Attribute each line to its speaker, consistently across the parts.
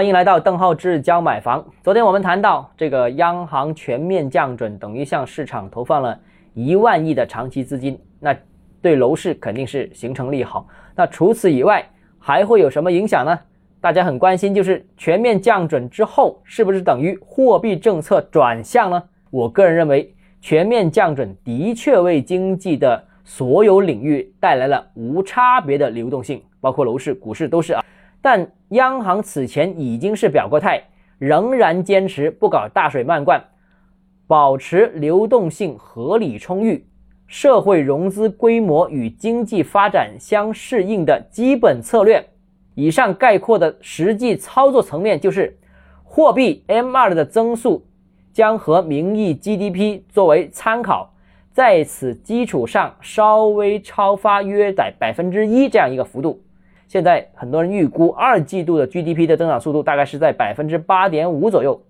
Speaker 1: 欢迎来到邓浩志教买房。昨天我们谈到这个央行全面降准，等于向市场投放了一万亿的长期资金，那对楼市肯定是形成利好。那除此以外，还会有什么影响呢？大家很关心，就是全面降准之后，是不是等于货币政策转向呢？我个人认为，全面降准的确为经济的所有领域带来了无差别的流动性，包括楼市、股市都是啊。但央行此前已经是表过态，仍然坚持不搞大水漫灌，保持流动性合理充裕、社会融资规模与经济发展相适应的基本策略。以上概括的实际操作层面就是，货币 M2 的增速将和名义 GDP 作为参考，在此基础上稍微超发约在百分之一这样一个幅度。现在很多人预估二季度的 GDP 的增长速度大概是在百分之八点五左右，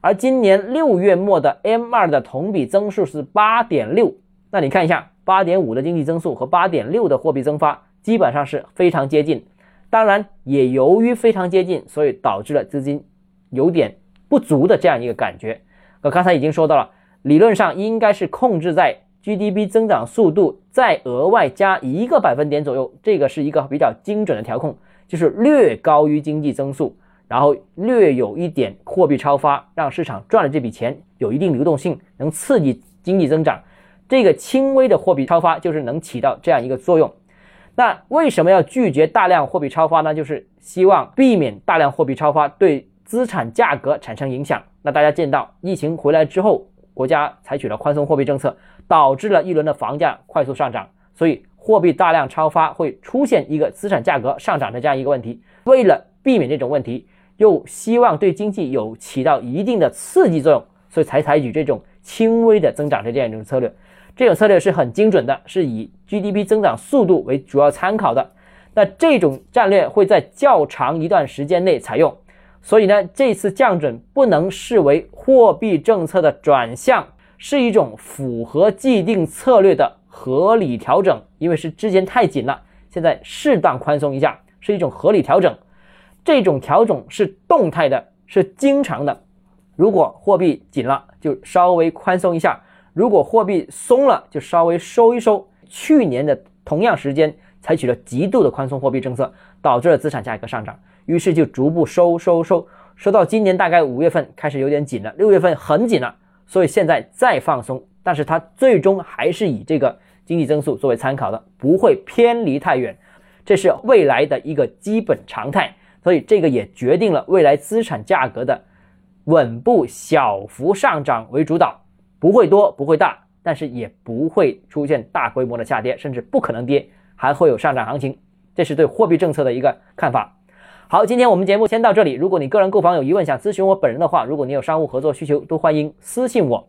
Speaker 1: 而今年六月末的 M2 的同比增速是八点六。那你看一下，八点五的经济增速和八点六的货币增发基本上是非常接近。当然，也由于非常接近，所以导致了资金有点不足的这样一个感觉。我刚才已经说到了，理论上应该是控制在。GDP 增长速度再额外加一个百分点左右，这个是一个比较精准的调控，就是略高于经济增速，然后略有一点货币超发，让市场赚了这笔钱，有一定流动性，能刺激经济增长。这个轻微的货币超发就是能起到这样一个作用。那为什么要拒绝大量货币超发呢？就是希望避免大量货币超发对资产价格产生影响。那大家见到疫情回来之后。国家采取了宽松货币政策，导致了一轮的房价快速上涨，所以货币大量超发会出现一个资产价格上涨的这样一个问题。为了避免这种问题，又希望对经济有起到一定的刺激作用，所以才采取这种轻微的增长的这样一种策略。这种策略是很精准的，是以 GDP 增长速度为主要参考的。那这种战略会在较长一段时间内采用。所以呢，这次降准不能视为货币政策的转向，是一种符合既定策略的合理调整。因为是之前太紧了，现在适当宽松一下，是一种合理调整。这种调整是动态的，是经常的。如果货币紧了，就稍微宽松一下；如果货币松了，就稍微收一收。去年的同样时间采取了极度的宽松货币政策，导致了资产价格上涨。于是就逐步收收收，收到今年大概五月份开始有点紧了，六月份很紧了，所以现在再放松，但是它最终还是以这个经济增速作为参考的，不会偏离太远，这是未来的一个基本常态，所以这个也决定了未来资产价格的稳步小幅上涨为主导，不会多不会大，但是也不会出现大规模的下跌，甚至不可能跌，还会有上涨行情，这是对货币政策的一个看法。好，今天我们节目先到这里。如果你个人购房有疑问，想咨询我本人的话，如果你有商务合作需求，都欢迎私信我。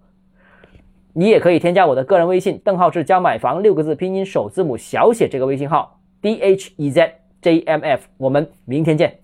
Speaker 1: 你也可以添加我的个人微信“邓浩志教买房”六个字拼音首字母小写这个微信号 d h e z j m f。我们明天见。